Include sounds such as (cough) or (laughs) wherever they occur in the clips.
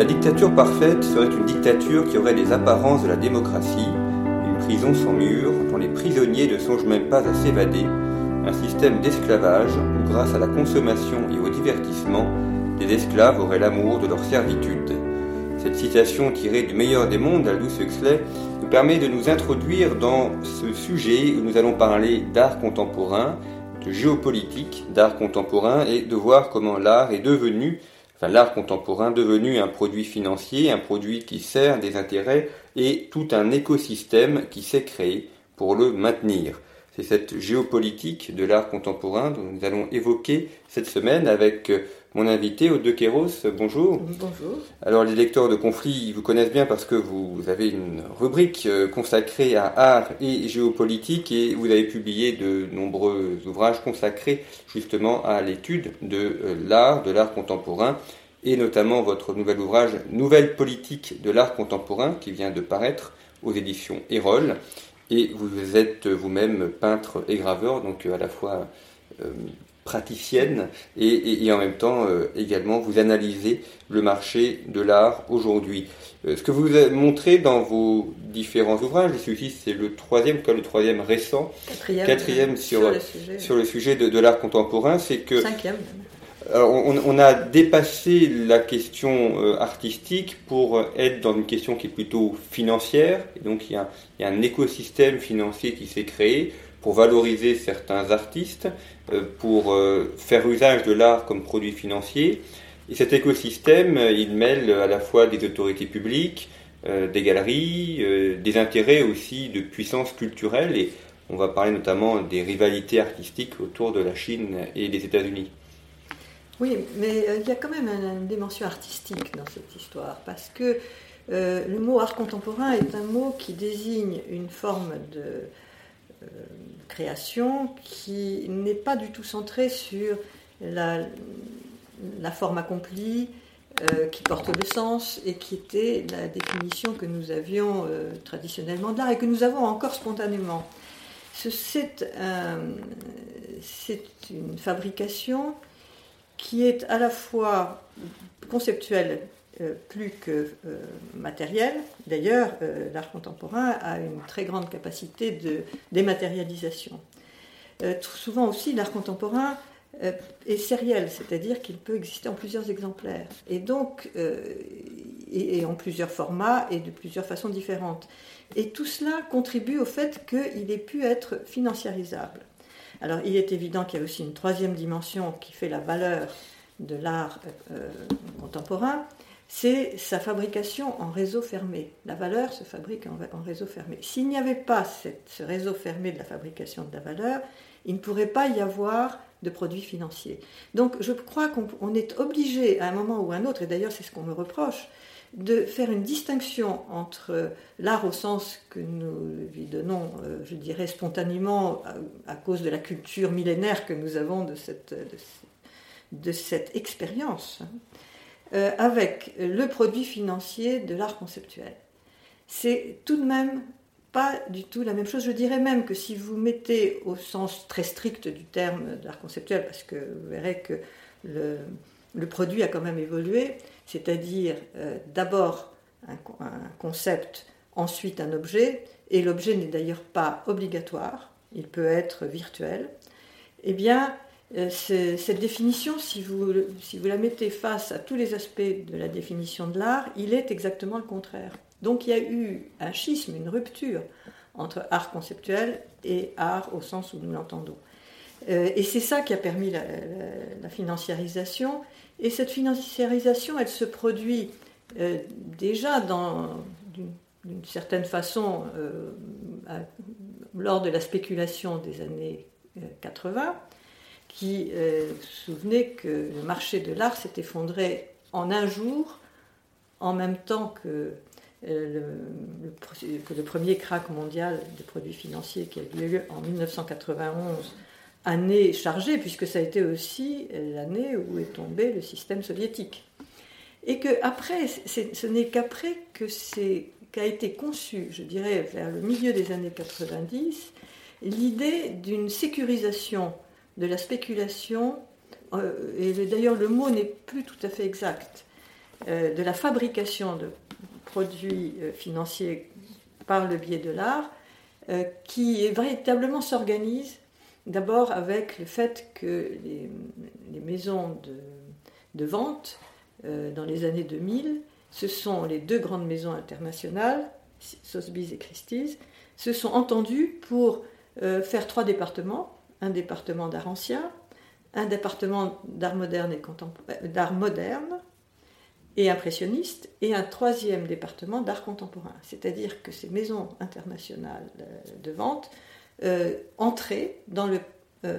La dictature parfaite serait une dictature qui aurait les apparences de la démocratie, une prison sans mur dont les prisonniers ne songent même pas à s'évader, un système d'esclavage où grâce à la consommation et au divertissement, les esclaves auraient l'amour de leur servitude. Cette citation tirée du meilleur des mondes d'Aldous Huxley nous permet de nous introduire dans ce sujet où nous allons parler d'art contemporain, de géopolitique d'art contemporain et de voir comment l'art est devenu l'art contemporain devenu un produit financier, un produit qui sert des intérêts et tout un écosystème qui s'est créé pour le maintenir. C'est cette géopolitique de l'art contemporain dont nous allons évoquer cette semaine avec mon invité, Aude Kéros. Bonjour. Bonjour. Alors, les lecteurs de conflits vous connaissent bien parce que vous avez une rubrique euh, consacrée à art et géopolitique et vous avez publié de nombreux ouvrages consacrés justement à l'étude de euh, l'art, de l'art contemporain et notamment votre nouvel ouvrage Nouvelle politique de l'art contemporain qui vient de paraître aux éditions Erol. Et vous êtes vous-même peintre et graveur, donc euh, à la fois praticienne et, en même temps euh, également vous analysez le marché de l'art aujourd'hui. Euh, ce que vous avez montré dans vos différents ouvrages, celui-ci c'est le troisième, quoi, le troisième récent, quatrième, sur, sur, le sujet, de, l'art contemporain, c'est que cinquième. on, a dépassé la question euh, artistique pour être dans une question qui est plutôt financière. Et donc il y, a, il y a un écosystème financier qui s'est créé pour valoriser certains artistes, euh, pour euh, faire usage de l'art comme produit financier. Et cet écosystème, euh, il mêle à la fois des autorités publiques, des galeries, des intérêts aussi de puissance culturelle. Et on va parler notamment des rivalités artistiques autour de la Chine et des États-Unis. Oui, mais il y a quand même une, dimension artistique dans cette histoire, parce que le mot art contemporain est un mot qui désigne une forme de, création qui n'est pas du tout centrée sur la, forme accomplie, euh, qui porte le sens et qui était la définition que nous avions euh, traditionnellement de l'art et que nous avons encore spontanément. C'est une fabrication qui est à la fois conceptuelle euh, plus que euh, matériel. D'ailleurs, euh, l'art contemporain a une très grande capacité de dématérialisation. souvent aussi, l'art contemporain est sériel, c'est-à-dire qu'il peut exister en plusieurs exemplaires, et donc et, en plusieurs formats et de plusieurs façons différentes. Et tout cela contribue au fait qu'il ait pu être financiarisable. Alors, il est évident qu'il y a aussi une troisième dimension qui fait la valeur de l'art contemporain, c'est sa fabrication en réseau fermé. La valeur se fabrique en, réseau fermé. S'il n'y avait pas ce réseau fermé de la fabrication de la valeur, il ne pourrait pas y avoir de produits financiers. Donc je crois qu'on est obligé à un moment ou à un autre, et d'ailleurs c'est ce qu'on me reproche, de faire une distinction entre l'art au sens que nous lui donnons, euh, je dirais spontanément, à, cause de la culture millénaire que nous avons de cette, de cette expérience, hein, euh, avec le produit financier de l'art conceptuel. C'est tout de même pas du tout la même chose. Je dirais même que si vous mettez au sens très strict du terme l'art conceptuel, parce que vous verrez que le, produit a quand même évolué, c'est-à-dire euh, d'abord un, concept, ensuite un objet, et l'objet n'est d'ailleurs pas obligatoire, il peut être virtuel, eh bien, euh, cette définition, si vous, la mettez face à tous les aspects de la définition de l'art, il est exactement le contraire. Donc il y a eu un schisme, une rupture entre art conceptuel et art au sens où nous l'entendons. Euh, et c'est ça qui a permis la, la, financiarisation. Et cette financiarisation, elle se produit déjà d'une certaine façon, lors de la spéculation des années 80, qui souvenait que le marché de l'art s'est effondré en un jour, en même temps que le, que le premier crack mondial des produits financiers qui a eu lieu en 1991, année chargée, puisque ça a été aussi l'année où est tombé le système soviétique. Et que après, ce n'est qu'après que c'est qu'a été conçu, je dirais vers le milieu des années 90, l'idée d'une sécurisation de la spéculation, euh, et d'ailleurs le mot n'est plus tout à fait exact, euh, de la fabrication de produits euh, financiers par le biais de l'art, qui véritablement s'organise d'abord avec le fait que les, maisons de, vente dans les années 2000, ce sont les deux grandes maisons internationales, Sotheby's et Christie's, se sont entendues pour faire trois départements, un département d'art ancien, un département d'art moderne et euh, moderne et impressionniste, et un troisième département d'art contemporain. C'est-à-dire que ces maisons internationales euh, de vente euh, entraient dans le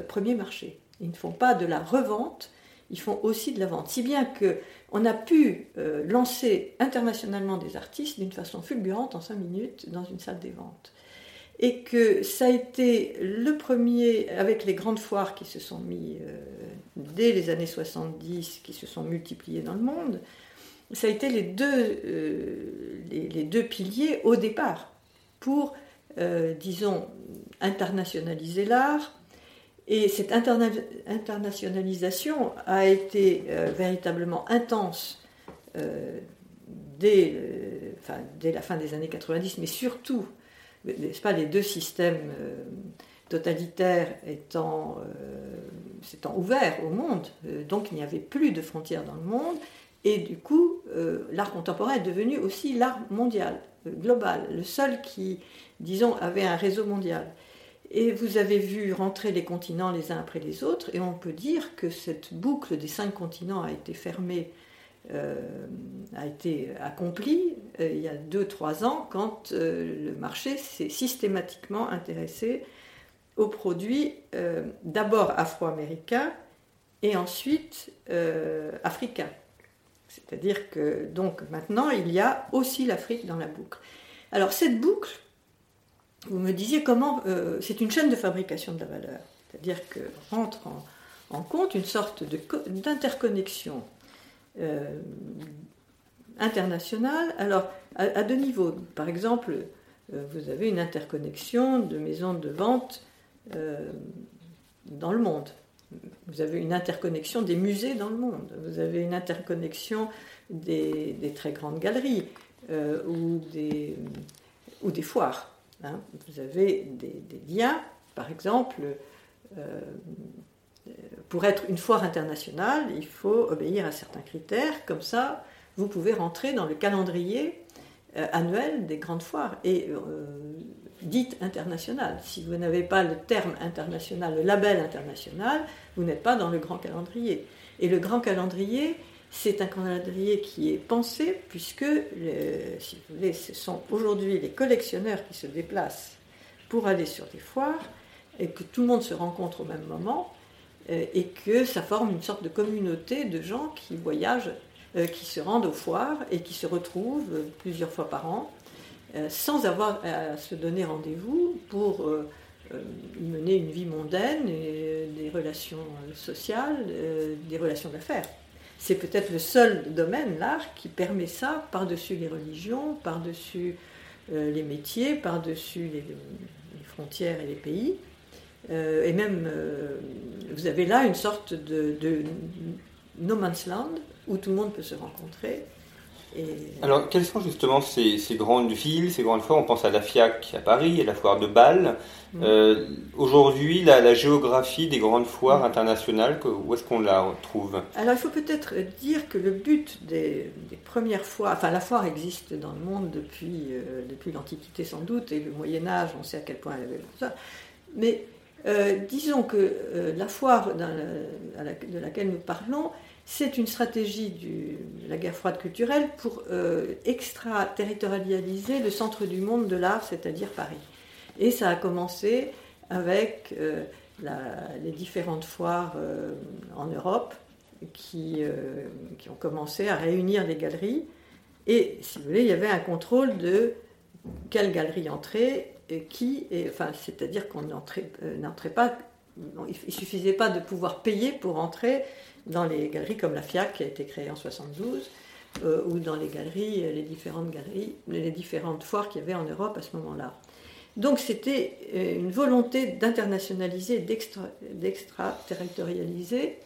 premier marché. Ils ne font pas de la revente, ils font aussi de la vente. Si bien qu'on a pu lancer internationalement des artistes d'une façon fulgurante en cinq minutes dans une salle des ventes et que ça a été le premier, avec les grandes foires qui se sont mis euh, dès les années 70, qui se sont multipliées dans le monde, ça a été les deux, euh, les, deux piliers au départ pour, euh, disons, internationaliser l'art. Et cette internationalisation a été véritablement intense dès, la fin des années 90, mais surtout pas, les deux systèmes euh, totalitaires étant, euh, s'étant ouverts au monde, euh, donc il n'y avait plus de frontières dans le monde, et du coup, l'art contemporain est devenu aussi l'art mondial, global, le seul qui, disons, avait un réseau mondial. Et vous avez vu rentrer les continents les uns après les autres, et on peut dire que cette boucle des cinq continents a été fermée a été accompli euh, il y a 2-3 ans quand euh, le marché s'est systématiquement intéressé aux produits d'abord afro-américains et ensuite africains. C'est-à-dire que donc maintenant il y a aussi l'Afrique dans la boucle. Alors cette boucle, vous me disiez comment c'est une chaîne de fabrication de la valeur, c'est-à-dire que rentre en, en compte une sorte d'interconnexion euh. Alors, à, deux niveaux. Par exemple, euh, vous avez une interconnexion de maisons de vente euh, dans le monde. Vous avez une interconnexion des musées dans le monde. Vous avez une interconnexion des, très grandes galeries ou, des, ou des foires. Hein. Vous avez des, liens, par exemple, pour être une foire internationale, il faut obéir à certains critères. Comme ça, vous pouvez rentrer dans le calendrier euh, annuel des grandes foires et euh, dites internationales. Si vous n'avez pas le terme international, le label international, vous n'êtes pas dans le grand calendrier. Et le grand calendrier, c'est un calendrier qui est pensé puisque, ce sont aujourd'hui les collectionneurs qui se déplacent pour aller sur des foires et que tout le monde se rencontre au même moment et que ça forme une sorte de communauté de gens qui voyagent, euh, qui se rendent aux foires et qui se retrouvent euh, plusieurs fois par an sans avoir à se donner rendez-vous pour mener une vie mondaine et des relations sociales, des relations d'affaires. C'est peut-être le seul domaine, l'art, qui permet ça par-dessus les religions, par-dessus les métiers, par-dessus les, frontières et les pays. Euh, et même, euh, vous avez là une sorte de, no man's land où tout le monde peut se rencontrer. Alors, quelles sont justement ces, grandes villes, ces grandes foires On pense à la FIAC à Paris, à la foire de Bâle. Mm. Euh, aujourd'hui, la, géographie des grandes foires internationales, où est-ce qu'on la trouve? Alors, il faut peut-être dire que le but des, premières foires, enfin, la foire existe dans le monde depuis, depuis l'Antiquité sans doute, et le Moyen-Âge, on sait à quel point elle avait ça. Mais euh, disons que euh, la foire de laquelle nous parlons, c'est une stratégie de la guerre froide culturelle pour extraterritorialiser le centre du monde de l'art, c'est-à-dire Paris. Et ça a commencé avec les différentes foires en Europe qui, qui, ont commencé à réunir les galeries. Et si vous voulez, il y avait un contrôle de quelle galerie entrer, qui, et, enfin, c'est-à-dire qu'on n'entrait pas il suffisait pas de pouvoir payer pour entrer dans les galeries comme la FIAC qui a été créée en 72 euh, ou dans les galeries, les différentes galeries, les différentes foires qu'il y avait en Europe à ce moment-là. Donc c'était euh, une volonté d'internationaliser, d'extraterritorialiser,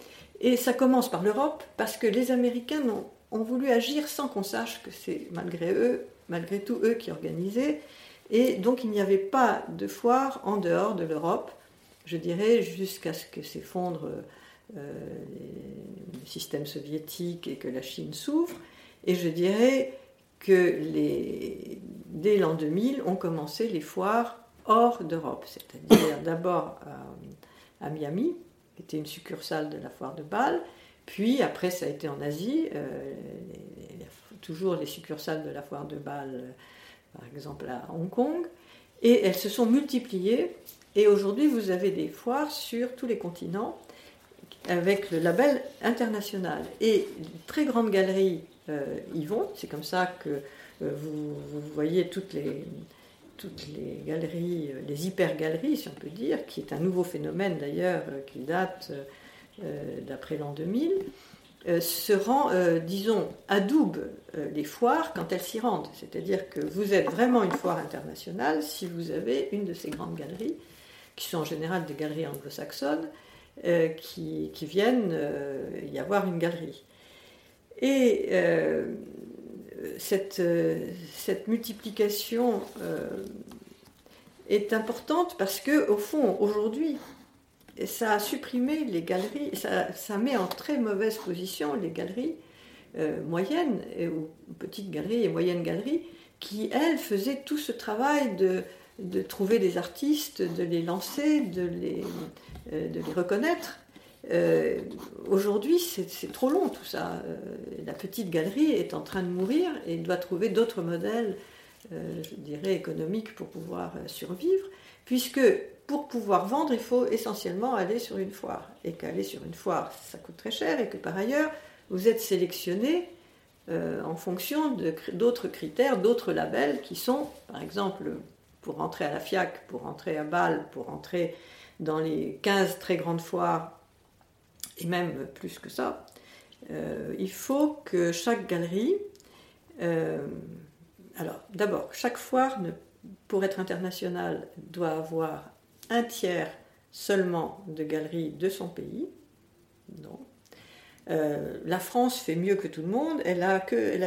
et ça commence par l'Europe parce que les Américains ont, ont voulu agir sans qu'on sache que c'est malgré eux, malgré tout eux qui organisaient, et donc il n'y avait pas de foire en dehors de l'Europe je dirais, jusqu'à ce que s'effondre euh, le système soviétique et que la Chine s'ouvre. Et je dirais que dès l'an 2000, ont commencé les foires hors d'Europe, c'est-à-dire d'abord à, Miami, qui était une succursale de la foire de Bâle, puis après ça a été en Asie, euh, toujours les succursales de la foire de Bâle, par exemple à Hong Kong, et elles se sont multipliées et aujourd'hui, vous avez des foires sur tous les continents avec le label international. Et très grandes galeries euh, y vont. C'est comme ça que euh, vous, voyez toutes les, toutes les galeries, euh, les hyper-galeries, si on peut dire, qui est un nouveau phénomène d'ailleurs qui date d'après l'an 2000, se rend, disons, adoube les foires quand elles s'y rendent. C'est-à-dire que vous êtes vraiment une foire internationale si vous avez une de ces grandes galeries qui sont en général des galeries anglo-saxonnes, euh, qui, viennent euh, y avoir une galerie. Et euh, cette, cette, multiplication est importante parce que, au fond, aujourd'hui, ça a supprimé les galeries, ça, ça, met en très mauvaise position les galeries moyennes, ou petites galeries et moyennes galeries, qui, elles, faisaient tout ce travail de de trouver des artistes, de les lancer, de les, euh, de les reconnaître. Euh, aujourd'hui, c'est trop long tout ça. Euh, la petite galerie est en train de mourir et doit trouver d'autres modèles, je dirais, économiques pour pouvoir survivre, puisque pour pouvoir vendre, il faut essentiellement aller sur une foire. Et qu'aller sur une foire, ça coûte très cher, et que par ailleurs, vous êtes sélectionné en fonction d'autres critères, d'autres labels qui sont, par exemple, pour rentrer à la FIAC, pour rentrer à Bâle, pour rentrer dans les 15 très grandes foires, et même plus que ça, euh, il faut que chaque galerie, euh, alors d'abord, chaque foire, pour être internationale, doit avoir un tiers seulement de galeries de son pays. Non. Euh, la France fait mieux que tout le monde, elle a,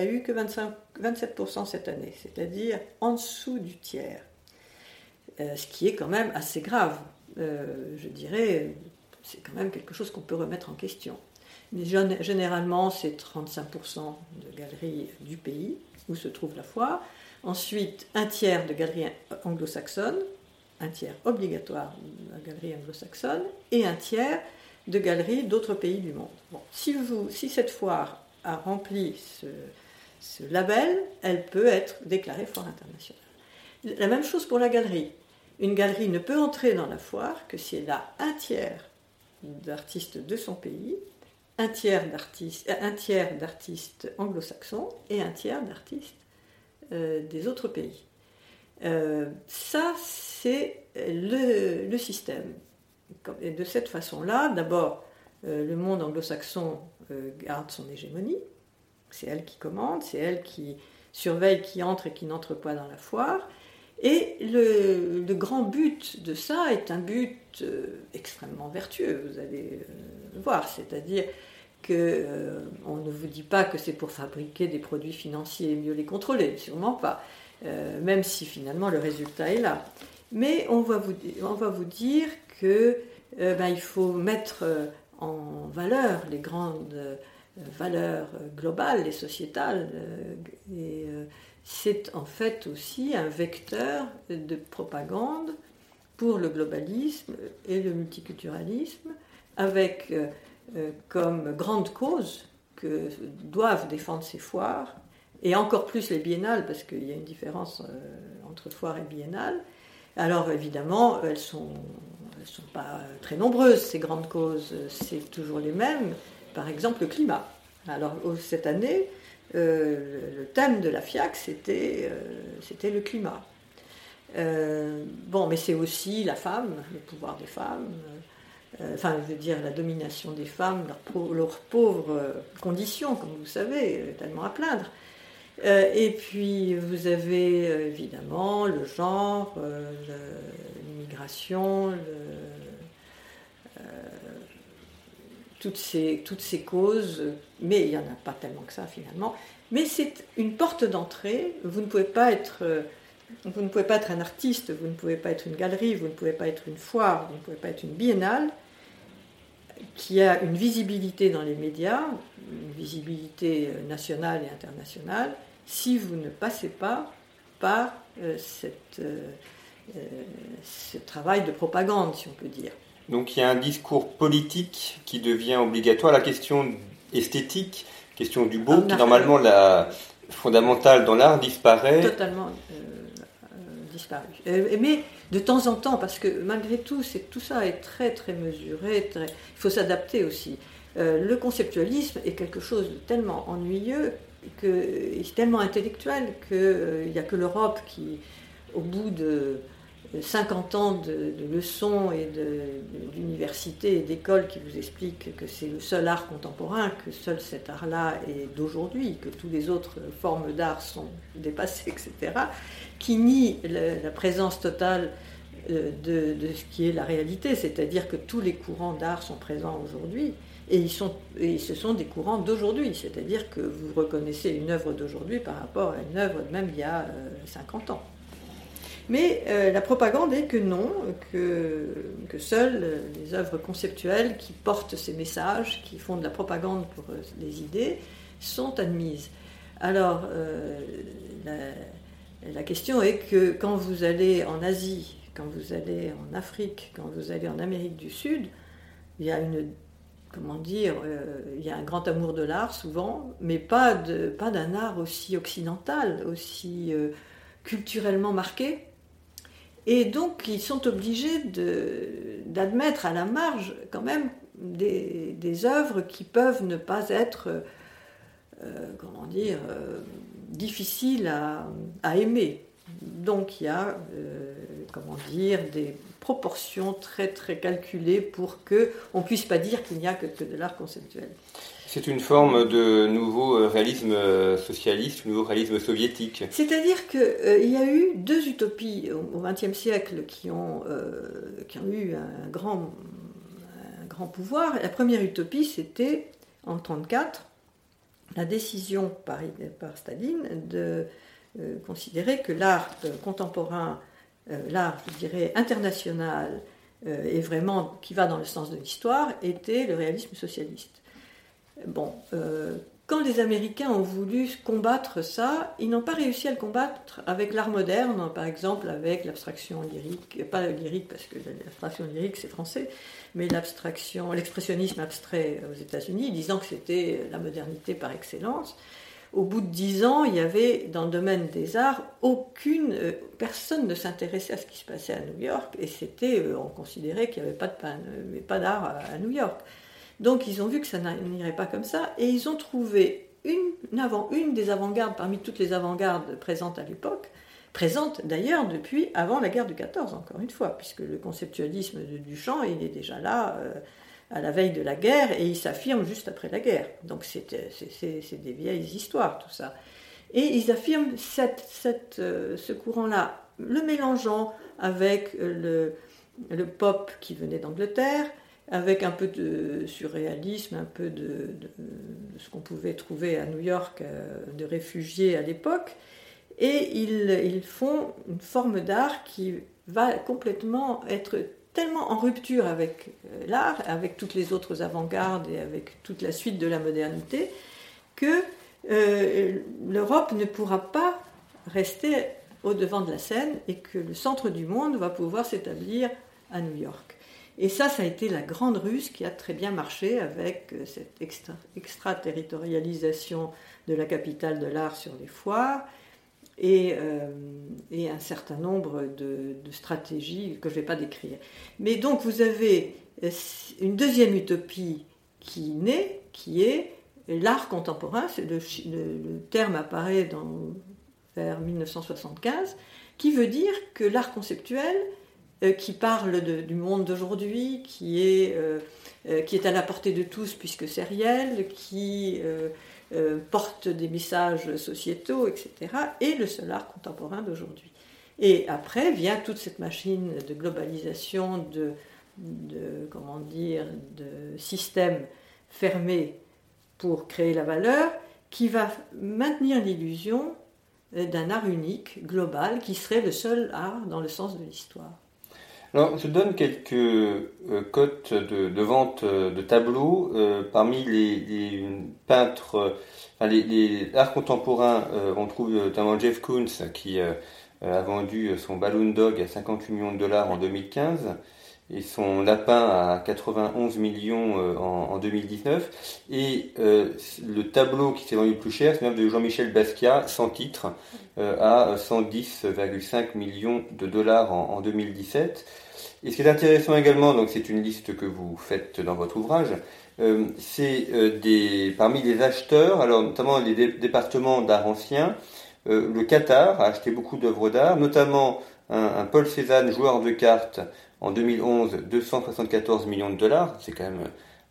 eu que 25, 27% cette année, c'est-à-dire en dessous du tiers. Euh, ce qui est quand même assez grave. Euh, je dirais, c'est quand même quelque chose qu'on peut remettre en question. Mais généralement, c'est 35% de galeries du pays où se trouve la foire. Ensuite, un tiers de galeries anglo-saxonnes, un tiers obligatoire de la galerie anglo-saxonne, et un tiers de galeries d'autres pays du monde. si, cette foire a rempli ce, label, elle peut être déclarée foire internationale. La même chose pour la galerie. Une galerie ne peut entrer dans la foire que si elle a un tiers d'artistes de son pays, un tiers d'artistes, d'artistes anglo-saxons et un tiers d'artistes euh, des autres pays. Euh, ça, c'est le, système. Et de cette façon-là, d'abord, euh, le monde anglo-saxon garde son hégémonie. C'est elle qui commande, c'est elle qui surveille qui entre et qui n'entre pas dans la foire. Et le, grand but de ça est un but euh, extrêmement vertueux, vous allez euh, voir, c'est-à-dire qu'on euh, ne vous dit pas que c'est pour fabriquer des produits financiers et mieux les contrôler, sûrement pas, même si finalement le résultat est là. Mais on va vous, on va vous dire que ben, il faut mettre en valeur les grandes valeurs globales et sociétales c'est en fait aussi un vecteur de propagande pour le globalisme et le multiculturalisme, avec euh, comme grande cause que doivent défendre ces foires, et encore plus les biennales, parce qu'il y a une différence entre foires et biennales. Alors évidemment, elles ne sont, sont pas très nombreuses, ces grandes causes, c'est toujours les mêmes. Par exemple, le climat. Alors cette année, le thème de la FIAC, c'était le climat. Euh, bon, mais c'est aussi la femme, le pouvoir des femmes, euh, enfin, je veux dire, la domination des femmes, leur, leur pauvre condition, comme vous savez, tellement à plaindre. Euh, et puis, vous avez évidemment le genre, l'immigration, toutes, ces, toutes ces causes, mais il n'y en a pas tellement que ça finalement. Mais c'est une porte d'entrée. Vous ne pouvez pas être vous ne pouvez pas être un artiste, vous ne pouvez pas être une galerie, vous ne pouvez pas être une foire, vous ne pouvez pas être une biennale qui a une visibilité dans les médias, une visibilité nationale et internationale, si vous ne passez pas par euh, cette, euh, euh, ce travail de propagande, si on peut dire. Donc il y a un discours politique qui devient obligatoire. La question esthétique, question du beau, qui normalement la fondamentale dans l'art disparaît. Totalement disparu. Euh, mais de temps en temps, parce que malgré tout, c'est, tout ça est très très mesuré, il faut s'adapter aussi. Euh, le conceptualisme est quelque chose de tellement ennuyeux, que, tellement intellectuel, qu'il euh, n'y a que l'Europe qui, au bout de 50 ans de, leçons et d'universités et d'écoles qui vous expliquent que c'est le seul art contemporain, que seul cet art-là est d'aujourd'hui, que toutes les autres formes d'art sont dépassées, etc., qui nie la, présence totale euh, de, ce qui est la réalité, c'est-à-dire que tous les courants d'art sont présents aujourd'hui. Et, et ce sont des courants d'aujourd'hui, c'est-à-dire que vous reconnaissez une œuvre d'aujourd'hui par rapport à une œuvre même il y a 50 euh, ans. Mais euh, la propagande est que non, que, que seules les œuvres conceptuelles qui portent ces messages, qui font de la propagande pour les idées, sont admises. Alors, la question est que quand vous allez en Asie, quand vous allez en Afrique, quand vous allez en Amérique du Sud, il y a une comment dire, euh, il y a un grand amour de l'art souvent, mais pas de pas d'un art aussi occidental, aussi euh, culturellement marqué. Et donc ils sont obligés d'admettre à la marge quand même des, œuvres qui peuvent ne pas être, euh, comment dire, difficile à, aimer. Donc il y a, comment dire, des proportions très très calculées pour que on puisse pas dire qu'il n'y a que, de l'art conceptuel. C'est une forme de nouveau réalisme socialiste, nouveau réalisme soviétique. C'est-à-dire qu'il euh, y a eu deux utopies au XXe siècle qui ont, euh, qui ont eu un grand, un grand pouvoir. La première utopie, c'était en 1934, la décision par, par Staline de euh, considérer que l'art euh, contemporain, euh, l'art, je dirais, international, et vraiment qui va dans le sens de l'histoire, était le réalisme socialiste. Bon, quand les Américains ont voulu combattre ça, ils n'ont pas réussi à le combattre avec l'art moderne, par exemple avec l'abstraction lyrique, pas lyrique parce que l'abstraction lyrique c'est français, mais l'abstraction, l'expressionnisme abstrait aux États-Unis, disant que c'était la modernité par excellence. Au bout de dix ans, il y avait dans le domaine des arts aucune euh, personne ne s'intéressait à ce qui se passait à New York et c'était, euh, on considérait qu'il n'y avait pas de euh, pas d'art à, New York. Donc ils ont vu que ça n'irait pas comme ça et ils ont trouvé une, avant, une des avant-gardes parmi toutes les avant-gardes présentes à l'époque, présente d'ailleurs depuis avant la guerre de 14, encore une fois, puisque le conceptualisme de Duchamp, il est déjà là à la veille de la guerre et il s'affirme juste après la guerre. Donc c'est des vieilles histoires, tout ça. Et ils affirment cette, euh, ce courant-là, le mélangeant avec le, le pop qui venait d'Angleterre, avec un peu de surréalisme, un peu de, ce qu'on pouvait trouver à New York euh, de réfugiés à l'époque, et ils, font une forme d'art qui va complètement être tellement en rupture avec euh, l'art, avec toutes les autres avant-gardes et avec toute la suite de la modernité, que euh, l'Europe ne pourra pas rester au devant de la scène et que le centre du monde va pouvoir s'établir à New York. Et ça, ça a été la grande ruse qui a très bien marché avec cette extraterritorialisation de la capitale de l'art sur les foires et, un certain nombre de, stratégies que je ne vais pas décrire. Mais donc vous avez une deuxième utopie qui naît, qui est l'art contemporain, le, le, terme apparaît dans, vers 1975, qui veut dire que l'art conceptuel, euh, qui parle du monde d'aujourd'hui, qui, euh, euh, qui est à la portée de tous puisque c'est réel, qui porte des messages sociétaux, etc., est le seul art contemporain d'aujourd'hui. Et après vient toute cette machine de globalisation, de, de comment dire, de systèmes fermés pour créer la valeur, qui va maintenir l'illusion d'un art unique, global, qui serait le seul art dans le sens de l'histoire. Alors, je donne quelques euh, cotes de, vente euh, de tableaux. Euh, parmi les, peintres, les, les, arts contemporains, on trouve notamment Jeff Koons qui a vendu son Balloon Dog à 58 millions de dollars en 2015 et son lapin à 91 millions euh, en, 2019. Et euh, le tableau qui s'est vendu le plus cher, c'est de Jean-Michel Basquiat, sans titre, euh, à 110,5 millions de dollars en, 2017. Et ce qui est intéressant également, donc c'est une liste que vous faites dans votre ouvrage, c'est des parmi les acheteurs, alors notamment les départements d'art ancien, le Qatar a acheté beaucoup d'œuvres d'art, notamment un, un Paul Cézanne, joueur de cartes, en 2011, 274 millions de dollars, c'est quand même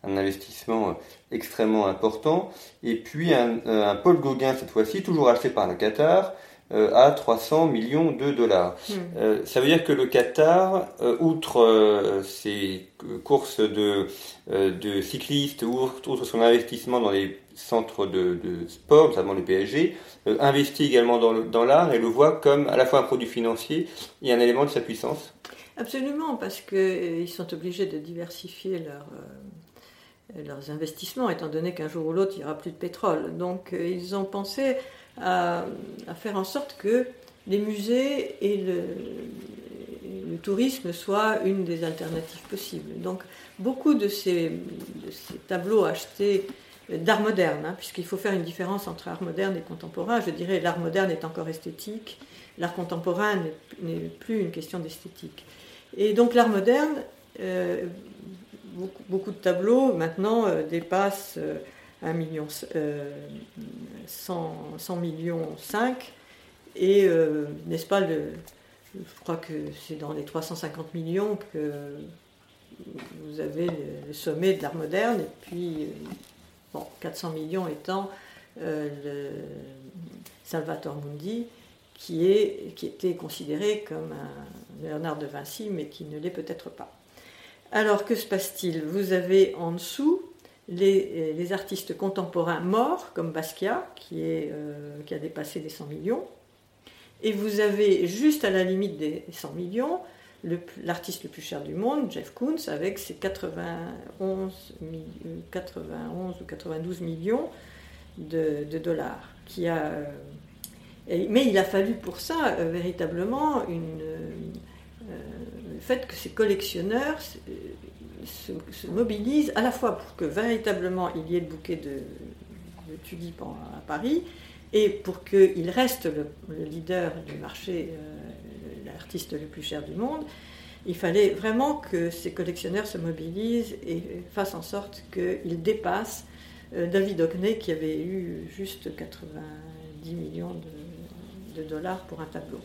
un investissement extrêmement important. Et puis un, Paul Gauguin, cette fois-ci, toujours acheté par le Qatar, euh, à 300 millions de dollars. Hmm. Euh, ça veut dire que le Qatar, euh, outre ses courses de, de cyclistes, outre, son investissement dans les centres de, sport, notamment le PSG, investit également dans l'art et le voit comme à la fois un produit financier et un élément de sa puissance. Absolument, parce qu'ils euh, sont obligés de diversifier euh, leurs investissements, étant donné qu'un jour ou l'autre, il n'y aura plus de pétrole. Donc, euh, ils ont pensé à, faire en sorte que les musées et le, tourisme soient une des alternatives possibles. Donc, beaucoup de ces, tableaux achetés d'art moderne, hein, puisqu'il faut faire une différence entre art moderne et contemporain. Je dirais l'art moderne est encore esthétique, l'art contemporain n'est plus une question d'esthétique. Et donc l'art moderne, euh, beaucoup, de tableaux maintenant euh, dépassent 1 euh, million, 100, millions 5. Et n'est-ce pas, le, je crois que c'est dans les 350 millions que vous avez le, sommet de l'art moderne, et puis bon, 400 millions étant le Salvatore Mundi, qui, est, qui était considéré comme un Léonard de Vinci, mais qui ne l'est peut-être pas. Alors que se passe-t-il? Vous avez en dessous les, les, artistes contemporains morts, comme Basquiat, qui, euh, a dépassé les 100 millions, et vous avez juste à la limite des 100 millions l'artiste le, plus cher du monde, Jeff Koons, avec ses 91, 91 ou 92 millions de, de dollars, qui a euh, mais il a fallu pour ça euh, véritablement une, euh, le fait que ces collectionneurs se, mobilisent à la fois pour que véritablement il y ait le bouquet de, tulipes à Paris et pour qu'il reste le, leader du marché, euh, l'artiste le plus cher du monde. Il fallait vraiment que ces collectionneurs se mobilisent et fassent en sorte qu'ils dépassent David Hockney qui avait eu juste 90 millions de, dollars pour un tableau.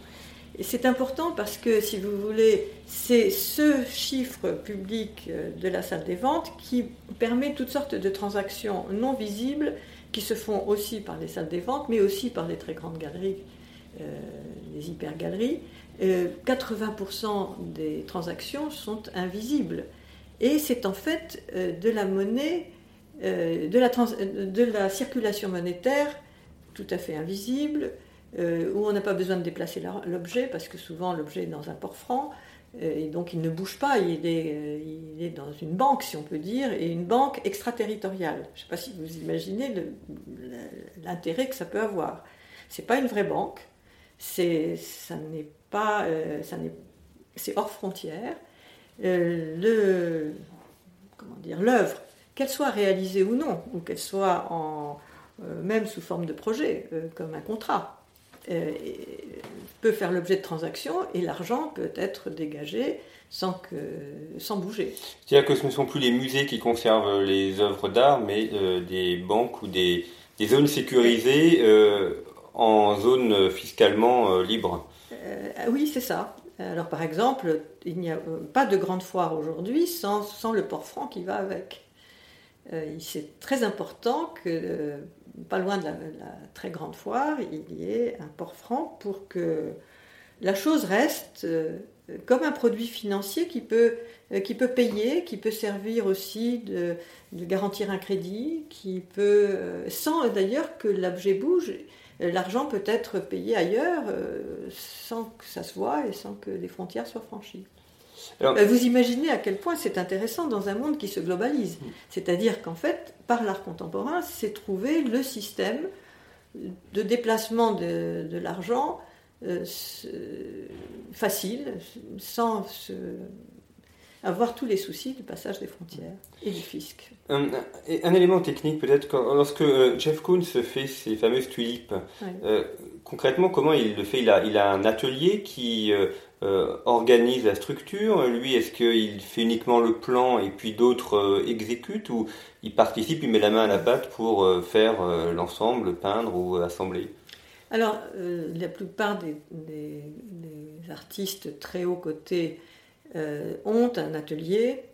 Et c'est important parce que, si vous voulez, c'est ce chiffre public euh, de la salle des ventes qui permet toutes sortes de transactions non visibles qui se font aussi par les salles des ventes, mais aussi par les très grandes galeries, euh, les hyper-galeries. 80% euh, des transactions sont invisibles. Et c'est en fait de la monnaie, de, de la circulation monétaire tout à fait invisible, euh, où on n'a pas besoin de déplacer l'objet, parce que souvent l'objet est dans un port franc, euh, et donc il ne bouge pas, il est, euh, il est, dans une banque, si on peut dire, et une banque extraterritoriale. Je ne sais pas si vous imaginez l'intérêt que ça peut avoir. Ce n'est pas une vraie banque, c'est, hors frontière, l'œuvre, qu'elle soit réalisée ou non, ou qu'elle soit en, même sous forme de projet, comme un contrat, peut faire l'objet de transactions et l'argent peut être dégagé sans, que, sans bouger. C'est-à-dire que ce ne sont plus les musées qui conservent les œuvres d'art, mais des banques ou des, des zones sécurisées en zone fiscalement libre. oui, c'est ça. Alors par exemple, il n'y a euh, pas de grande foire aujourd'hui sans, le port franc qui va avec. Euh, c'est très important que, euh, pas loin de la, très grande foire, il y ait un port franc pour que la chose reste comme un produit financier qui peut, qui peut payer, qui peut servir aussi de, garantir un crédit, qui peut, sans d'ailleurs que l'objet bouge. Euh, l'argent peut être payé ailleurs euh, sans que ça se voit et sans que les frontières soient franchies. Euh, vous imaginez à quel point c'est intéressant dans un monde qui se globalise. Mm. C'est-à-dire qu'en fait, par l'art contemporain, c'est trouver le système de déplacement de, de l'argent facile, sans se avoir tous les soucis du passage des frontières et du fisc. Un, un élément technique peut-être, lorsque euh, Jeff Koons fait ses fameuses tulipes, euh, concrètement comment il le fait? Il a, il a un atelier qui euh, organise la structure, lui est-ce qu'il fait uniquement le plan et puis d'autres exécutent? Ou il participe, il met la main à la pâte pour faire l'ensemble, peindre ou assembler? Alors, la plupart des, des, des, artistes très haut cotés euh, ont un atelier,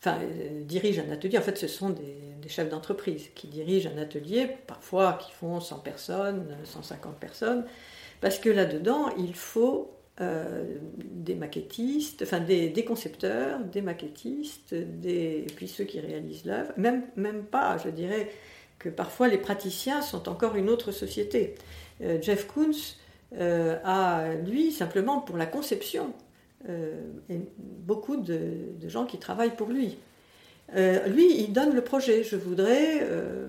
enfin euh, dirigent un atelier. En fait, ce sont des, chefs d'entreprise qui dirigent un atelier, parfois qui font 100 personnes, 150 personnes, parce que là-dedans, il faut euh, des maquettistes, enfin des, concepteurs, des maquettistes, des, et puis ceux qui réalisent l'œuvre. Même, même pas, je dirais que parfois les praticiens sont encore une autre société. Jeff Koons a, lui, simplement pour la conception, et beaucoup de, gens qui travaillent pour lui. Euh, lui, il donne le projet. Je voudrais, euh,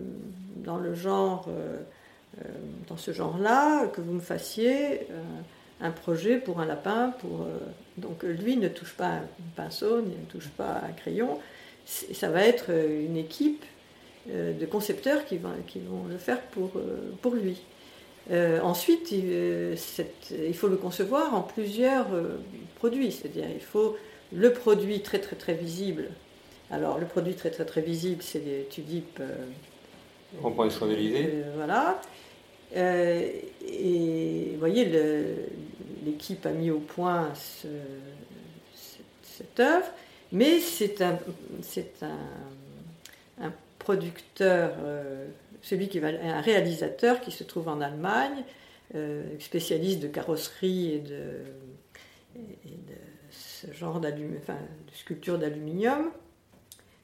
dans le genre, dans ce genre-là, que vous me fassiez un projet pour un lapin. Pour, donc lui ne touche pas un pinceau, ne touche pas un crayon. Ça va être une équipe de concepteurs qui, vont le faire pour lui. Euh, ensuite, il, faut le concevoir en plusieurs euh, produits, c'est-à-dire il faut le produit très très très visible. Alors le produit très très très visible, c'est les tulipes. Euh, On prend les Voilà. et vous voyez, l'équipe a mis au point cette, œuvre, mais c'est un, un, un, producteur celui qui va, un réalisateur qui se trouve en Allemagne, euh, spécialiste de carrosserie et de, ce genre de sculpture d'aluminium,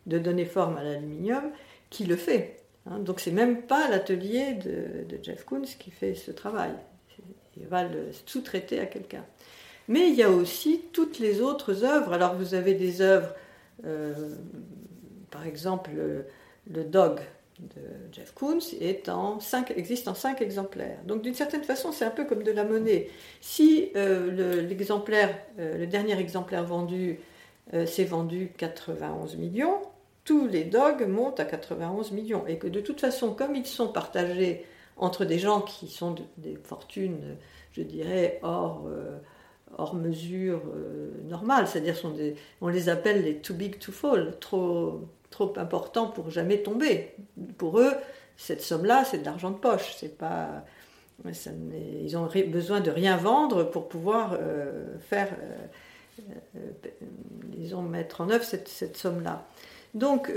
de donner forme à l'aluminium, qui le fait. Hein. Donc c'est même pas l'atelier de, Jeff Koons qui fait ce travail. Il va le sous-traiter à quelqu'un. Mais il y a aussi toutes les autres œuvres. Alors vous avez des œuvres, euh, par exemple le Dog de Jeff Koons est en existe en cinq exemplaires. Donc d'une certaine façon, c'est un peu comme de la monnaie. Si euh, l'exemplaire, euh, le, dernier exemplaire vendu euh, s'est vendu 91 millions, tous les dogs montent à 91 millions. Et que de toute façon, comme ils sont partagés entre des gens qui sont des fortunes, je dirais, hors, hors mesure normale, c'est-à-dire on les appelle les too big to fall, trop trop important pour jamais tomber. Pour eux, cette somme-là, c'est de l'argent de poche. C'est pas, ils ont besoin de rien vendre pour pouvoir euh, faire, euh, euh, disons, mettre en œuvre cette, somme-là. Donc,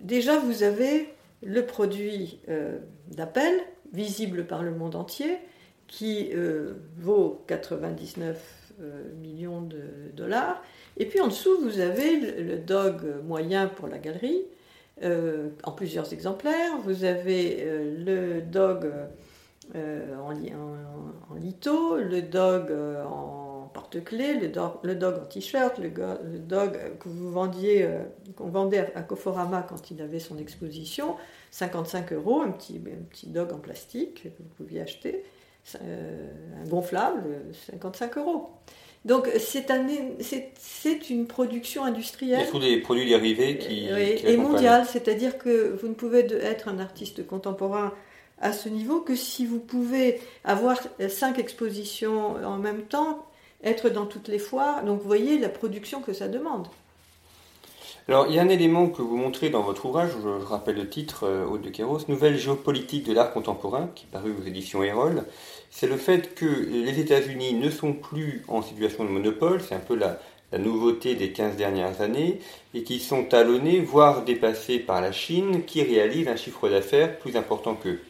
déjà, vous avez le produit d'appel, visible par le monde entier, qui vaut 99 millions de dollars et puis en dessous, vous avez le, dog moyen pour la galerie, euh, en plusieurs exemplaires. Vous avez euh, le dog euh, en, en, le dog en porte-clés, le dog, le dog en t-shirt, le, dog que vous vendiez, qu'on vendait à, Coforama quand il avait son exposition, 55 euros, un petit, un petit dog en plastique que vous pouviez acheter, un gonflable, 55 euros. Donc c'est une production industrielle. Il y a tous des produits dérivés qui. Oui, et mondiale, c'est-à-dire que vous ne pouvez être un artiste contemporain à ce niveau que si vous pouvez avoir cinq expositions en même temps, être dans toutes les foires. Donc vous voyez la production que ça demande. Alors, il y a un élément que vous montrez dans votre ouvrage, je rappelle le titre, euh, Haute de Kéros, Nouvelle géopolitique de l'art contemporain, qui est paru aux éditions Erol. C'est le fait que les États-Unis ne sont plus en situation de monopole, c'est un peu la, nouveauté des 15 dernières années, et qui sont talonnés, voire dépassés par la Chine, qui réalise un chiffre d'affaires plus important qu'eux.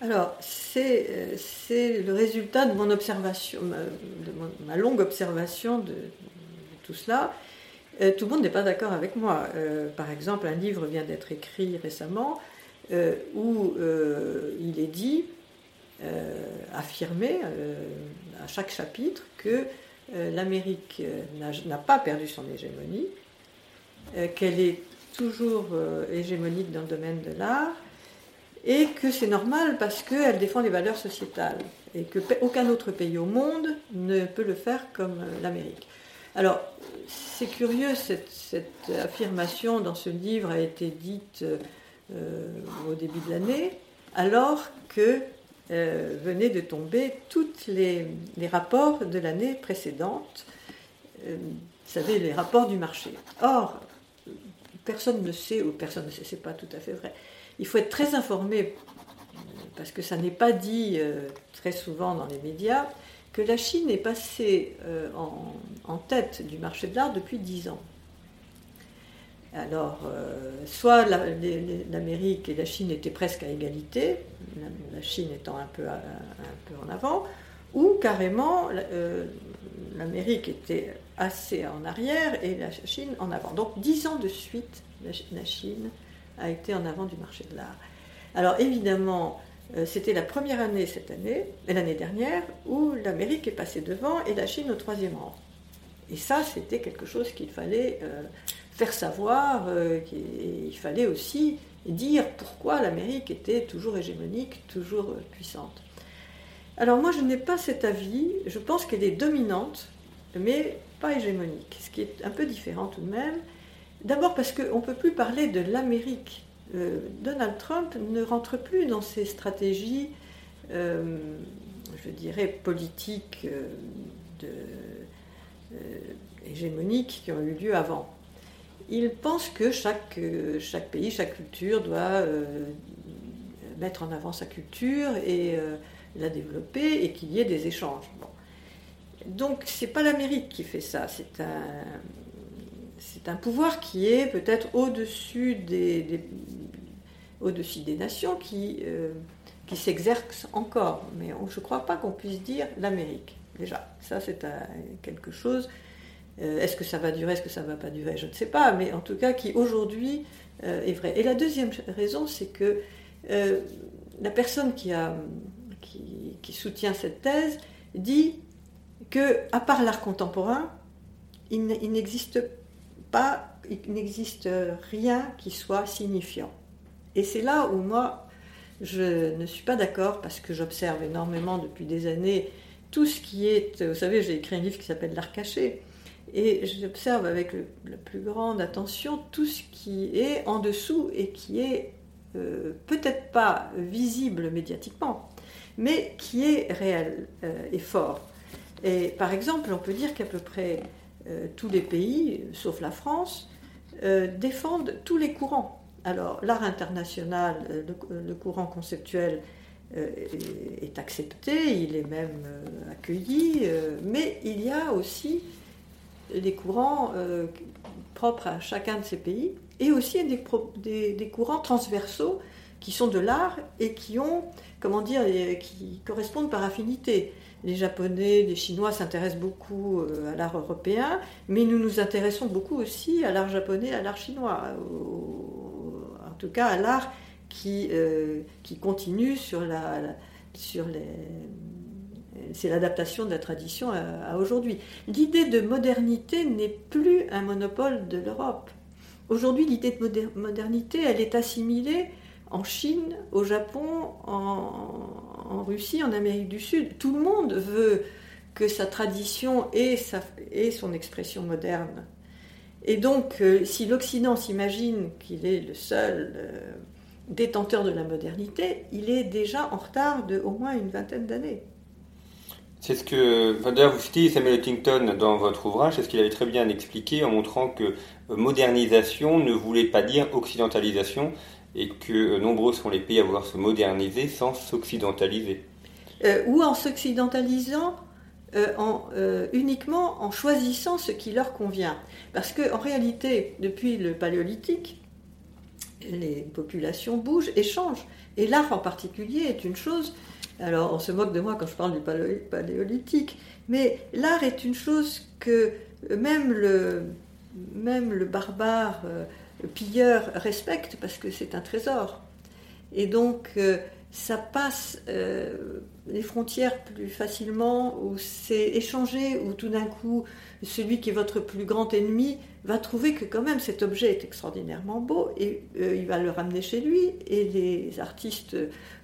Alors, c'est euh, le résultat de mon observation, de ma longue observation de tout cela. Euh, tout le monde n'est pas d'accord avec moi. Euh, par exemple, un livre vient d'être écrit récemment euh, où il est dit, affirmé à chaque chapitre, que l'Amérique n'a pas perdu son hégémonie, qu'elle est toujours hégémonique dans le domaine de l'art, et que c'est normal parce qu'elle défend les valeurs sociétales, et qu'aucun autre pays au monde ne peut le faire comme l'Amérique. Alors, c'est curieux, cette, affirmation dans ce livre a été dite euh, au début de l'année, alors que euh, venaient de tomber tous les, rapports de l'année précédente, euh, vous savez, les rapports du marché. Or, personne ne sait, ou personne ne sait, c'est pas tout à fait vrai. Il faut être très informé, parce que ça n'est pas dit très souvent dans les médias, que la Chine est passée euh, en, tête du marché de l'art depuis dix ans. Alors, euh, soit l'Amérique et la Chine étaient presque à égalité, la, Chine étant un peu, un peu, en avant, ou carrément euh, l'Amérique était assez en arrière et la Chine en avant. Donc, dix ans de suite, la Chine a été en avant du marché de l'art. Alors, évidemment, euh, c'était la première année cette année, l'année dernière, où l'Amérique est passée devant et la Chine au troisième rang. Et ça, c'était quelque chose qu'il fallait euh, faire savoir, euh, il fallait aussi dire pourquoi l'Amérique était toujours hégémonique, toujours puissante. Alors moi, je n'ai pas cet avis, je pense qu'elle est dominante, mais pas hégémonique, ce qui est un peu différent tout de même. D'abord parce qu'on ne peut plus parler de l'Amérique euh, Donald Trump ne rentre plus dans ces stratégies, euh, je dirais, politiques euh, hégémoniques qui ont eu lieu avant. Il pense que chaque, chaque pays, chaque culture doit mettre en avant sa culture et la développer et qu'il y ait des échanges. Bon. Donc c'est pas l'Amérique qui fait ça, c'est un, c'est un pouvoir qui est peut-être au-dessus des, au-dessus des nations qui, euh, qui s'exerce encore. Mais je ne crois pas qu'on puisse dire l'Amérique. Déjà, ça c'est quelque chose. Euh, est-ce que ça va durer, est-ce que ça ne va pas durer Je ne sais pas, mais en tout cas qui aujourd'hui euh, est vrai. Et la deuxième raison, c'est que la personne qui, a, qui, soutient cette thèse dit que, à part l'art contemporain, il n'existe pas, il n'existe rien qui soit signifiant. Et c'est là où moi, je ne suis pas d'accord parce que j'observe énormément depuis des années tout ce qui est. Vous savez, j'ai écrit un livre qui s'appelle L'art caché. Et j'observe avec la plus grande attention tout ce qui est en dessous et qui est euh, peut-être pas visible médiatiquement, mais qui est réel euh, et fort. Et par exemple, on peut dire qu'à peu près euh, tous les pays, sauf la France, défendent tous les courants. Alors, l'art international, euh, le, courant conceptuel euh, est accepté, il est même euh, accueilli, mais il y a aussi les courants propres à chacun de ces pays et aussi des, courants transversaux qui sont de l'art et qui ont, comment dire, qui correspondent par affinité. Les Japonais, les Chinois s'intéressent beaucoup à l'art européen, mais nous nous intéressons beaucoup aussi à l'art japonais, à l'art chinois, en tout cas à l'art qui, euh, qui continue sur, la, sur les. C'est l'adaptation de la tradition à, aujourd'hui. L'idée de modernité n'est plus un monopole de l'Europe. Aujourd'hui, l'idée de modernité, elle est assimilée en Chine, au Japon, en, Russie, en Amérique du Sud. Tout le monde veut que sa tradition et, sa, et son expression moderne. Et donc, euh, si l'Occident s'imagine qu'il est le seul euh, détenteur de la modernité, il est déjà en retard de au moins une vingtaine d'années. C'est ce que, d'ailleurs, vous citez Samuel Huntington dans votre ouvrage, c'est ce qu'il avait très bien expliqué en montrant que euh, modernisation ne voulait pas dire occidentalisation et que nombreux sont les pays à vouloir se moderniser sans s'occidentaliser. ou en s'occidentalisant euh, en, euh, uniquement en choisissant ce qui leur convient. Parce qu'en réalité, depuis le paléolithique, les populations bougent et changent. Et l'art en particulier est une chose. Alors on se moque de moi quand je parle du paléolithique, mais l'art est une chose que même le, même le barbare le pilleur respecte parce que c'est un trésor. Et donc ça passe euh, les frontières plus facilement, ou c'est échangé, ou tout d'un coup, celui qui est votre plus grand ennemi va trouver que quand même cet objet est extraordinairement beau et euh, il va le ramener chez lui. Et les artistes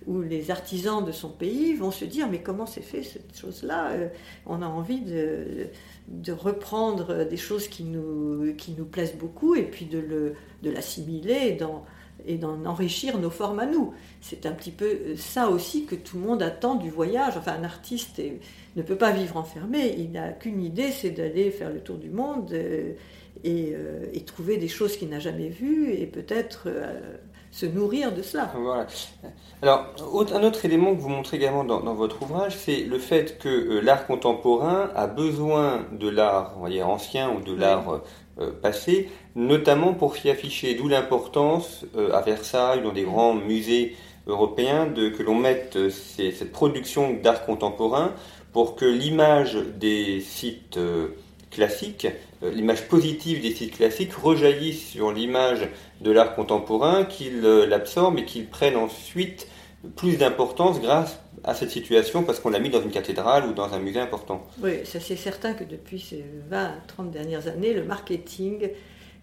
ou les artisans de son pays vont se dire mais comment c'est fait cette chose-là euh, On a envie de, de, reprendre des choses qui nous, qui nous plaisent beaucoup et puis de l'assimiler de dans et d'en enrichir nos formes à nous. C'est un petit peu euh, ça aussi que tout le monde attend du voyage. Enfin, un artiste ne peut pas vivre enfermé, il n'a qu'une idée, c'est d'aller faire le tour du monde euh, euh, et, trouver des choses qu'il n'a jamais vues et peut-être se nourrir de cela. Voilà. Alors, un autre élément que vous montrez également dans, votre ouvrage, c'est le fait que l'art contemporain a besoin de l'art ancien ou de l'art euh, passé, notamment pour s'y afficher, d'où l'importance euh, à Versailles, dans des grands musées européens, de, que l'on mette euh, cette production d'art contemporain pour que l'image des sites classiques, l'image positive des sites classiques rejaillisse sur l'image de l'art contemporain, qu'il l'absorbe et qu'il prenne ensuite plus d'importance grâce à cette situation parce qu'on l'a mis dans une cathédrale ou dans un musée important. Oui, ça c'est certain que depuis ces 20, 30 dernières années, le marketing,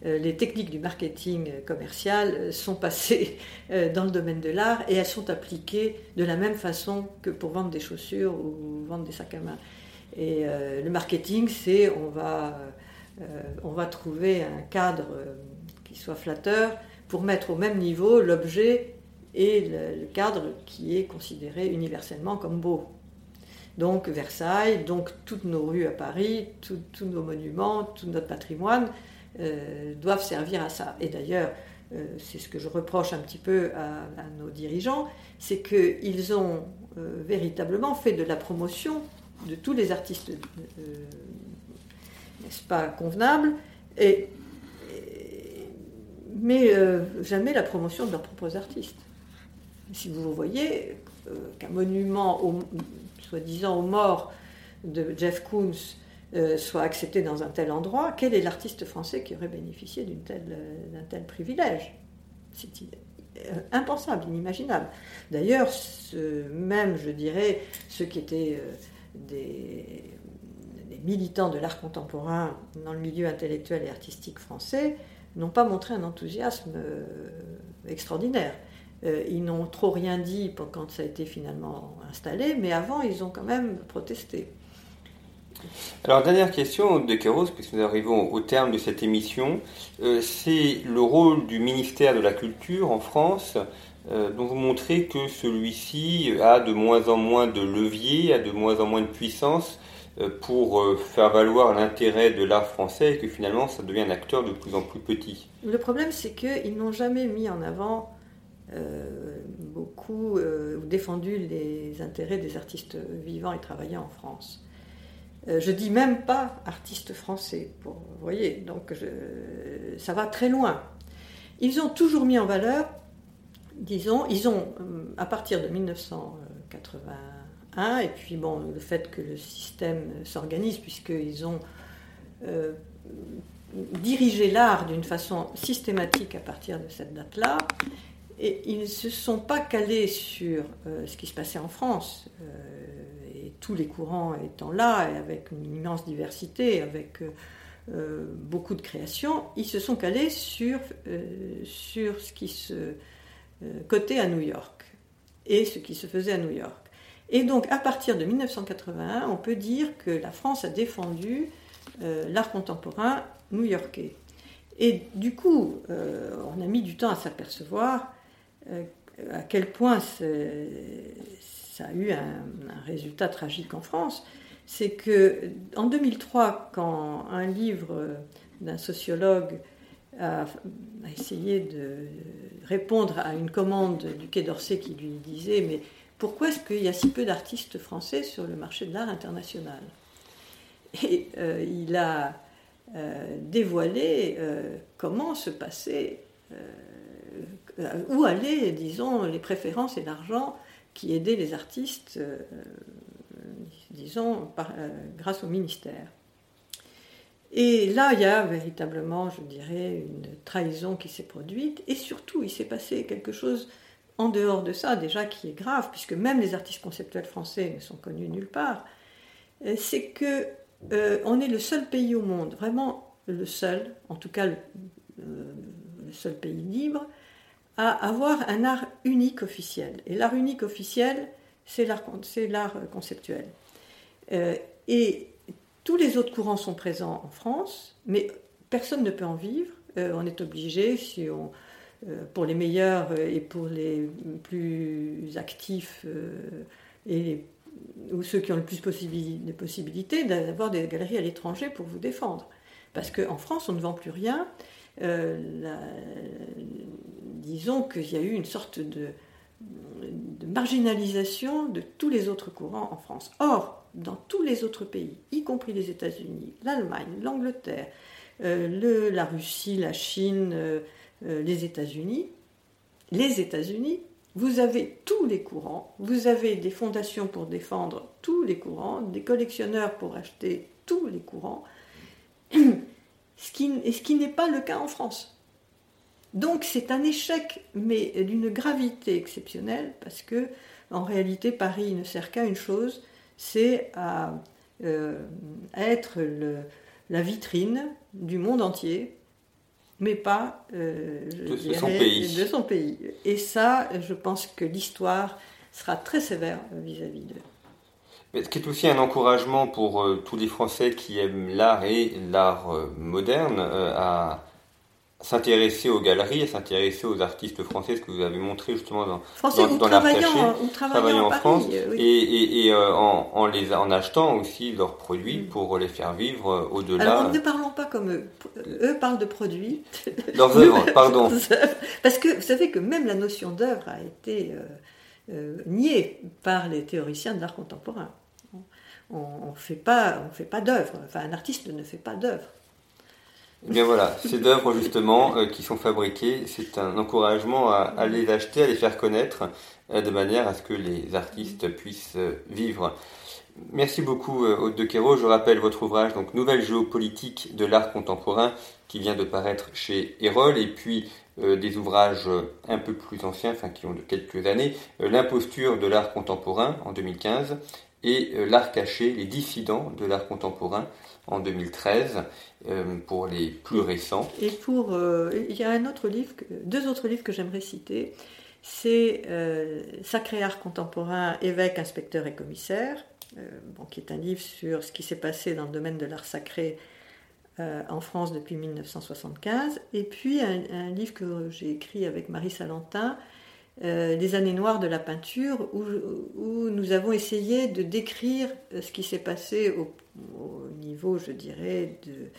euh, les techniques du marketing commercial euh, sont passées (laughs) euh, dans le domaine de l'art et elles sont appliquées de la même façon que pour vendre des chaussures ou vendre des sacs à main. Et le marketing, c'est on va, on va trouver un cadre qui soit flatteur pour mettre au même niveau l'objet et le, cadre qui est considéré universellement comme beau. Donc Versailles, donc toutes nos rues à Paris, tous nos monuments, tout notre patrimoine euh, doivent servir à ça. Et d'ailleurs, euh, c'est ce que je reproche un petit peu à, nos dirigeants, c'est qu'ils ont euh, véritablement fait de la promotion de tous les artistes, n'est-ce pas, convenables, et, mais jamais la promotion de leurs propres artistes si vous voyez euh, qu'un monument, soi-disant aux morts de Jeff Koons, euh, soit accepté dans un tel endroit, quel est l'artiste français qui aurait bénéficié euh, d'un tel privilège? C'est impensable, inimaginable. D'ailleurs, même, je dirais, ceux qui étaient des, militants de l'art contemporain dans le milieu intellectuel et artistique français n'ont pas montré un enthousiasme extraordinaire. Euh, ils n'ont trop rien dit quand ça a été finalement installé, mais avant, ils ont quand même protesté. Alors, dernière question de Kéros, puisque nous arrivons au terme de cette émission, euh, c'est le rôle du ministère de la Culture en France, euh, vous montrez que celui-ci a de moins en moins de levier, a de moins en moins de puissance pour faire valoir l'intérêt de l'art français et que finalement ça devient un acteur de plus en plus petit. Le problème, c'est qu'ils n'ont jamais mis en avant euh, beaucoup euh, défendu les intérêts des artistes vivants et travaillant en France. Euh, je dis même pas artistes français, vous voyez, donc ça va très loin. Ils ont toujours mis en valeur, disons, ils ont, à partir de 1981, et puis bon, le fait que le système s'organise, puisqu'ils ont dirigé l'art d'une façon systématique à partir de cette date-là, et ils ne se sont pas calés sur euh, ce qui se passait en France, euh, et tous les courants étant là, et avec une immense diversité, avec euh, beaucoup de créations, ils se sont calés sur, sur ce qui se cotait à New York, et ce qui se faisait à New York. Et donc, à partir de 1981, on peut dire que la France a défendu euh, l'art contemporain new-yorkais. Et du coup, euh, on a mis du temps à s'apercevoir euh, à quel point ça a eu un, un, résultat tragique en France. C'est que en 2003, quand un livre d'un sociologue a, essayé de répondre à une commande du Quai d'Orsay qui lui disait mais pourquoi est-ce qu'il y a si peu d'artistes français sur le marché de l'art international? Et euh, il a euh, dévoilé euh, comment se passait, euh, où allaient, disons, les préférences et l'argent qui aidaient les artistes, disons, grâce au ministère. Et là, il y a véritablement, je dirais, une trahison qui s'est produite, et surtout, il s'est passé quelque chose en dehors de ça, déjà qui est grave, puisque même les artistes conceptuels français ne sont connus nulle part, c'est que euh, on est le seul pays au monde, vraiment le seul, en tout cas le, euh, le seul pays libre, à avoir un art unique officiel. Et l'art unique officiel, c'est l'art, conceptuel. Euh, et tous les autres courants sont présents en France, mais personne ne peut en vivre. Euh, on est obligé, si on, euh, pour les meilleurs et pour les plus actifs ou ceux qui ont le plus de possibilités d'avoir des galeries à l'étranger pour vous défendre. Parce qu'en France, on ne vend plus rien. Euh, disons qu'il y a eu une sorte de, de, marginalisation de tous les autres courants en France. Or, dans tous les autres pays, y compris les États-Unis, l'Allemagne, l'Angleterre, euh, la Russie, la Chine, euh, les États-Unis, les États-Unis vous avez tous les courants, vous avez des fondations pour défendre tous les courants, des collectionneurs pour acheter tous les courants, (clears throat) ce qui n'est pas le cas en France. Donc c'est un échec, mais d'une gravité exceptionnelle, parce que en réalité Paris ne sert qu'à une chose, c'est à, euh, à être le, la vitrine du monde entier mais pas euh, de, dirais, son pays. de son pays. Et ça, je pense que l'histoire sera très sévère vis-à-vis d'eux. Mais ce qui est aussi un encouragement pour euh, tous les Français qui aiment l'art et l'art moderne à s'intéresser aux galeries, à s'intéresser aux artistes français, ce que vous avez montré justement dans, Français dans, ou dans travaillant, ou travaillant en Paris, France, euh, oui. et, et, et euh, en, en, les, en achetant aussi leurs produits Mm. pour les faire vivre euh, au-delà. Alors ne parlons pas comme eux. Eux parlent de produits. Leurs œuvres, (laughs) pardon. Parce que vous savez que même la notion d'œuvre a été euh, euh, niée par les théoriciens de l'art contemporain. On ne fait pas, on fait pas d'œuvre. Enfin, un artiste ne fait pas d'œuvre. Eh bien voilà, ces œuvres justement euh, qui sont fabriquées, c'est un encouragement à, les acheter, à les faire connaître, euh, de manière à ce que les artistes puissent euh, vivre. Merci beaucoup Aude de Quérault. Je rappelle votre ouvrage, donc Nouvelle géopolitique de l'art contemporain, qui vient de paraître chez Erol, et puis des ouvrages un peu plus anciens, enfin qui ont de quelques années, L'imposture de l'art contemporain en 2015 et L'art caché, les dissidents de l'art contemporain en 2013 euh, pour les plus récents. Et pour, euh, il y a un autre livre, deux autres livres que j'aimerais citer. C'est euh, Sacré art contemporain, évêque, inspecteur et commissaire, euh, qui est un livre sur ce qui s'est passé dans le domaine de l'art sacré en France depuis 1975. Et puis un, livre que j'ai écrit avec Marie Salentin, Les années noires de la peinture, où, nous avons essayé de décrire ce qui s'est passé au, niveau, je dirais, de,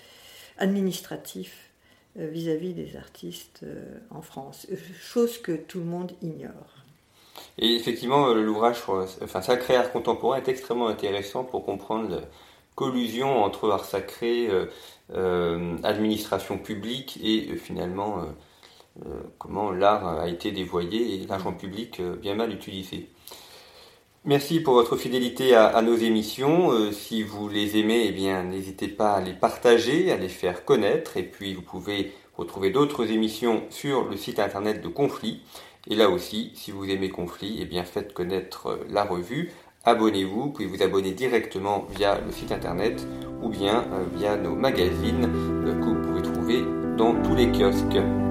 administratif euh, vis-à-vis -vis des artistes euh, en France, chose que tout le monde ignore. Et effectivement, l'ouvrage, enfin, Sacré art contemporain est extrêmement intéressant pour comprendre la collusion entre art sacré, euh, euh, administration publique et euh, finalement comment l'art a été dévoyé et l'argent public bien mal utilisé. Merci pour votre fidélité à, nos émissions. Euh, si vous les aimez, eh bien, n'hésitez pas à les partager, à les faire connaître. Et puis, vous pouvez retrouver d'autres émissions sur le site internet de Conflit. Et là aussi, si vous aimez Conflit, eh bien, faites connaître la revue. Abonnez-vous, vous pouvez vous abonner directement via le site internet ou bien euh, via nos magazines euh, que vous pouvez trouver dans tous les kiosques.